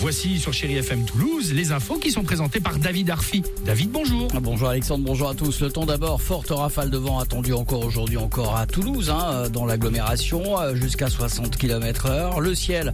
Voici sur Chéri FM Toulouse les infos qui sont présentées par David Arfi. David, bonjour. Bonjour Alexandre, bonjour à tous. Le temps d'abord, forte rafale de vent attendue encore aujourd'hui encore à Toulouse, hein, dans l'agglomération, euh, jusqu'à 60 km heure. Le ciel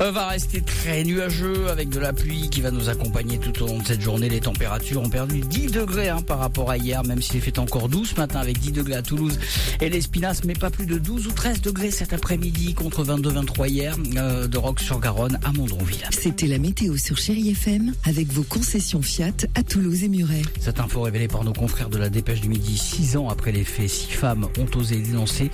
euh, va rester très nuageux avec de la pluie qui va nous accompagner tout au long de cette journée. Les températures ont perdu 10 degrés hein, par rapport à hier, même s'il fait encore 12 ce matin avec 10 degrés à Toulouse et l'Espinasse, mais pas plus de 12 ou 13 degrés cet après-midi contre 22-23 hier euh, de Roque-sur-Garonne à Mondronville. C'était la météo sur Chéri FM avec vos concessions Fiat à Toulouse et Muret. Cette info révélée par nos confrères de la Dépêche du Midi, six ans après les faits, six femmes ont osé dénoncer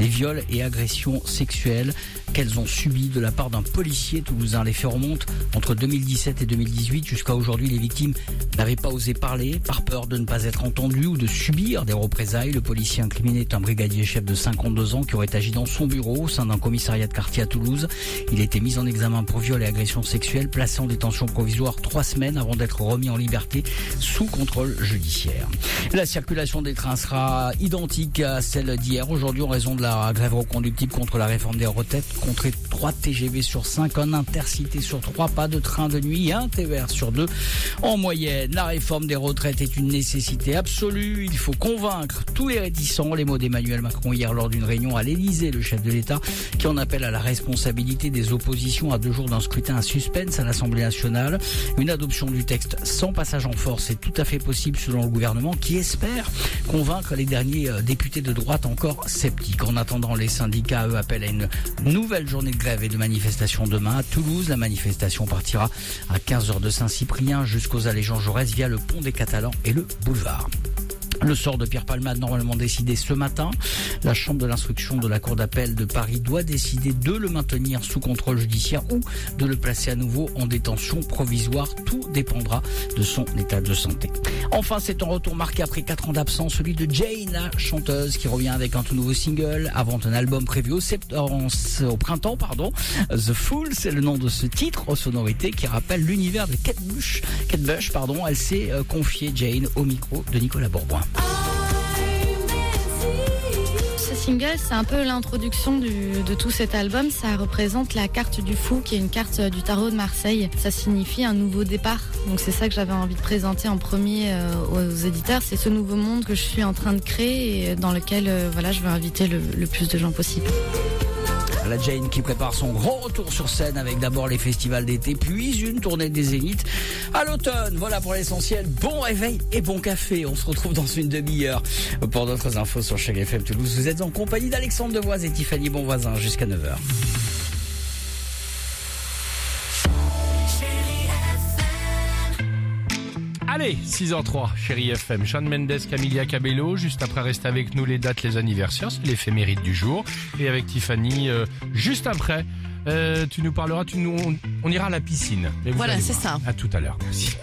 les viols et agressions sexuelles qu'elles ont subies de la part d'un policier toulousain. Les faits remontent entre 2017 et 2018. Jusqu'à aujourd'hui, les victimes n'avaient pas osé parler par peur de ne pas être entendues ou de subir des représailles. Le policier incriminé est un brigadier chef de 52 ans qui aurait agi dans son bureau au sein d'un commissariat de quartier à Toulouse. Il été mis en examen pour viol et agression sexuelle, placé en détention provisoire trois semaines avant d'être remis en liberté sous contrôle judiciaire. La circulation des trains sera identique à celle d'hier. Aujourd'hui, en raison de la grève reconductible contre la réforme des retraites, contre 3 TGV sur 5, un intercité sur 3, pas de train de nuit, un TER sur 2. En moyenne, la réforme des retraites est une nécessité absolue. Il faut convaincre tous les réticents. Les mots d'Emmanuel Macron hier lors d'une réunion à l'Elysée, le chef de l'État, qui en appelle à la responsabilité des oppositions à deux jours d'un scrutin à suspense à l'Assemblée nationale. Une adoption du texte sans passage en force est tout à fait possible selon le gouvernement qui espère convaincre les derniers euh, députés de droite encore sceptiques. En attendant, les syndicats, eux, appellent à une nouvelle journée de grève et de manifestation demain à Toulouse. La manifestation partira à 15h de Saint-Cyprien jusqu'aux allées Jean Jaurès via le pont des Catalans et le boulevard. Le sort de Pierre Palmade normalement décidé ce matin. La chambre de l'instruction de la cour d'appel de Paris doit décider de le maintenir sous contrôle judiciaire ou de le placer à nouveau en détention provisoire. Tout dépendra de son état de santé. Enfin, c'est un retour marqué après 4 ans d'absence, celui de Jane, chanteuse qui revient avec un tout nouveau single avant un album prévu au, printemps. Pardon. The Fool, c'est le nom de ce titre aux sonorités qui rappelle l'univers de Kate Bush. Kate Bush, pardon, elle s'est euh, confiée Jane au micro de Nicolas Bourboin. Ce single, c'est un peu l'introduction du- de tout cet album. Ça représente la carte du fou, qui est une carte du tarot de Marseille. Ça signifie un nouveau départ. Donc c'est ça que j'avais envie de présenter en premier euh, aux éditeurs. C'est ce nouveau monde que je suis en train de créer et dans lequel euh, voilà, je veux inviter le plus de gens possible. La Jane qui prépare son grand retour sur scène avec d'abord les festivals d'été, puis une tournée des Zéniths à l'automne. Voilà pour l'essentiel. Bon réveil et bon café. On se retrouve dans une demi-heure pour d'autres infos sur Chéri FM Toulouse. Vous êtes en compagnie d'Alexandre Devoise et Tiffany Bonvoisin jusqu'à 9h. Allez, 6h03, Chéri FM. Sean Mendes, Camilla Cabello. Juste après, reste avec nous les dates, les anniversaires, c'est l'éphéméride du jour. Et avec Tiffany, euh, juste après, euh, tu nous parleras, tu nous, on, on ira à la piscine. Vous Voilà, allez c'est voir. ça. À tout à l'heure. Merci.